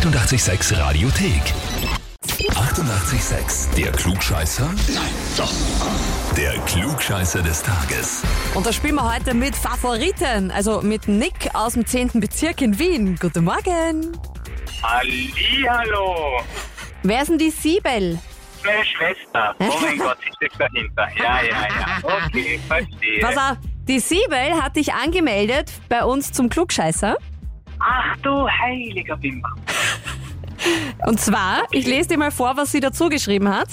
886 Radiothek. 88,6. Der Klugscheißer? Nein, doch. Der Klugscheißer des Tages. Und da spielen wir heute mit Favoriten, also mit Nick aus dem 10. Bezirk in Wien. Guten Morgen. Hallihallo. Wer ist denn die Siebel? Meine Schwester. Oh mein Gott, sie steckt dahinter. Ja, ja, ja. Okay, verstehe. Pass auf, die Siebel hat dich angemeldet bei uns zum Klugscheißer. Ach du heiliger Bimber. Und zwar, ich lese dir mal vor, was sie dazu geschrieben hat.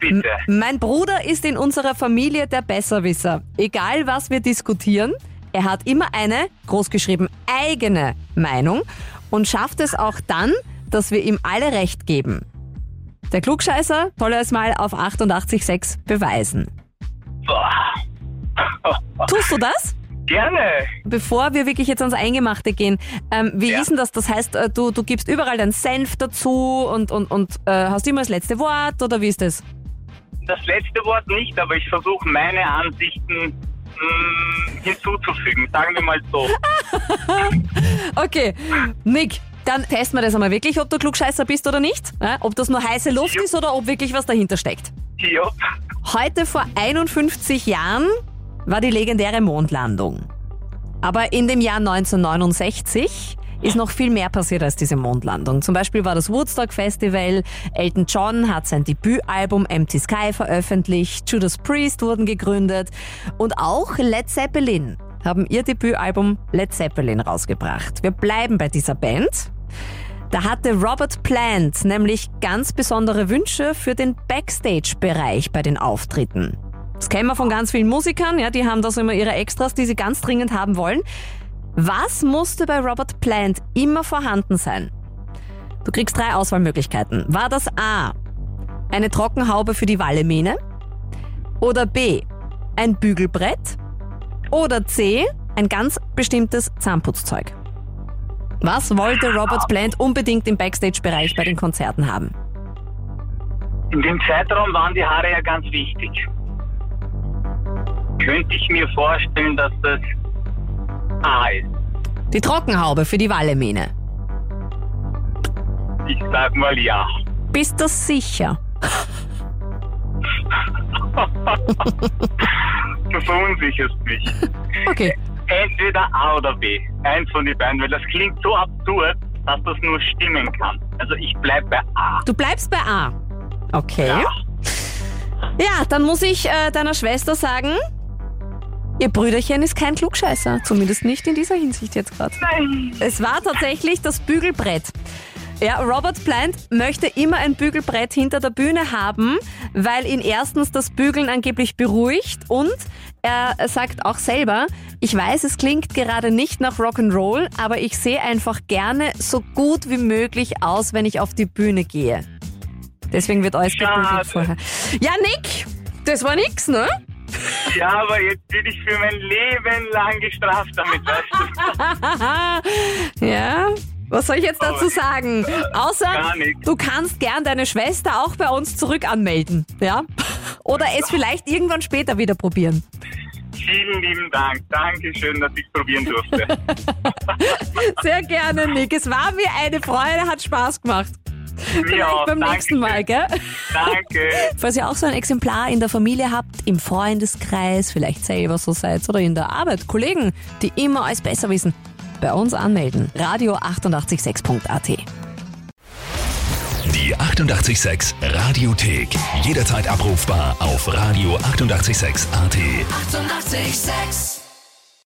Bitte. Mein Bruder ist in unserer Familie der Besserwisser. Egal was wir diskutieren, er hat immer eine, großgeschrieben, eigene Meinung und schafft es auch dann, dass wir ihm alle Recht geben. Der Klugscheißer soll es mal auf 88.6 beweisen. Boah. Tust du das? Gerne. Bevor wir wirklich jetzt ans Eingemachte gehen, ähm, wie Ja. ist denn das? Das heißt, äh, du, du gibst überall deinen Senf dazu und, und, und äh, hast immer das letzte Wort oder wie ist das? Das letzte Wort nicht, aber ich versuche meine Ansichten mh, hinzuzufügen. Sagen wir mal so. Okay, Nick, dann testen wir das einmal wirklich, ob du Klugscheißer bist oder nicht. Ja, ob das nur heiße Luft Jo. ist oder ob wirklich was dahinter steckt. Jo. Heute vor 51 Jahren war die legendäre Mondlandung. Aber in dem Jahr 1969 ist noch viel mehr passiert als diese Mondlandung. Zum Beispiel war das Woodstock Festival, Elton John hat sein Debütalbum Empty Sky veröffentlicht, Judas Priest wurden gegründet und auch Led Zeppelin haben ihr Debütalbum Led Zeppelin rausgebracht. Wir bleiben bei dieser Band. Da hatte Robert Plant nämlich ganz besondere Wünsche für den Backstage-Bereich bei den Auftritten. Das kennen wir von ganz vielen Musikern, ja, die haben da so immer ihre Extras, die sie ganz dringend haben wollen. Was musste bei Robert Plant immer vorhanden sein? Du kriegst drei Auswahlmöglichkeiten. War das A, eine Trockenhaube für die Wallemähne? Oder B, ein Bügelbrett? Oder C, ein ganz bestimmtes Zahnputzzeug? Was wollte Robert Plant unbedingt im Backstage-Bereich bei den Konzerten haben? In dem Zeitraum waren die Haare ja ganz wichtig. Könnte ich mir vorstellen, dass das A ist. Die Trockenhaube für die Wallemähne. Ich sag mal ja. Bist du sicher? Du verunsicherst mich. Okay. Entweder A oder B. Eins von den beiden, weil das klingt so absurd, dass das nur stimmen kann. Also ich bleib bei A. Du bleibst bei A. Okay. Ja. Ja, dann muss ich äh, deiner Schwester sagen, ihr Brüderchen ist kein Klugscheißer. Zumindest nicht in dieser Hinsicht jetzt gerade. Nein. Es war tatsächlich das Bügelbrett. Ja, Robert Plant möchte immer ein Bügelbrett hinter der Bühne haben, weil ihn erstens das Bügeln angeblich beruhigt und er sagt auch selber, ich weiß, es klingt gerade nicht nach Rock'n'Roll, aber ich sehe einfach gerne so gut wie möglich aus, wenn ich auf die Bühne gehe. Deswegen wird alles gebügelt vorher. Ja, Nick, das war nix, ne? Ja, aber jetzt bin ich für mein Leben lang gestraft damit, weißt du? Ja, was soll ich jetzt dazu sagen? Außer, du kannst gern deine Schwester auch bei uns zurück anmelden, ja? Oder es vielleicht irgendwann später wieder probieren. Vielen lieben Dank. Dankeschön, dass ich probieren durfte. Sehr gerne, Nick. Es war mir eine Freude, hat Spaß gemacht. Vielleicht beim nächsten Mal, gell? Danke. Falls ihr auch so ein Exemplar in der Familie habt, im Freundeskreis, vielleicht selber so seid oder in der Arbeit, Kollegen, die immer alles besser wissen, bei uns anmelden. Radio 886.at. Die 88,6 Radiothek. Jederzeit abrufbar auf radio886.at. 88,6. Eighty-eight, sex.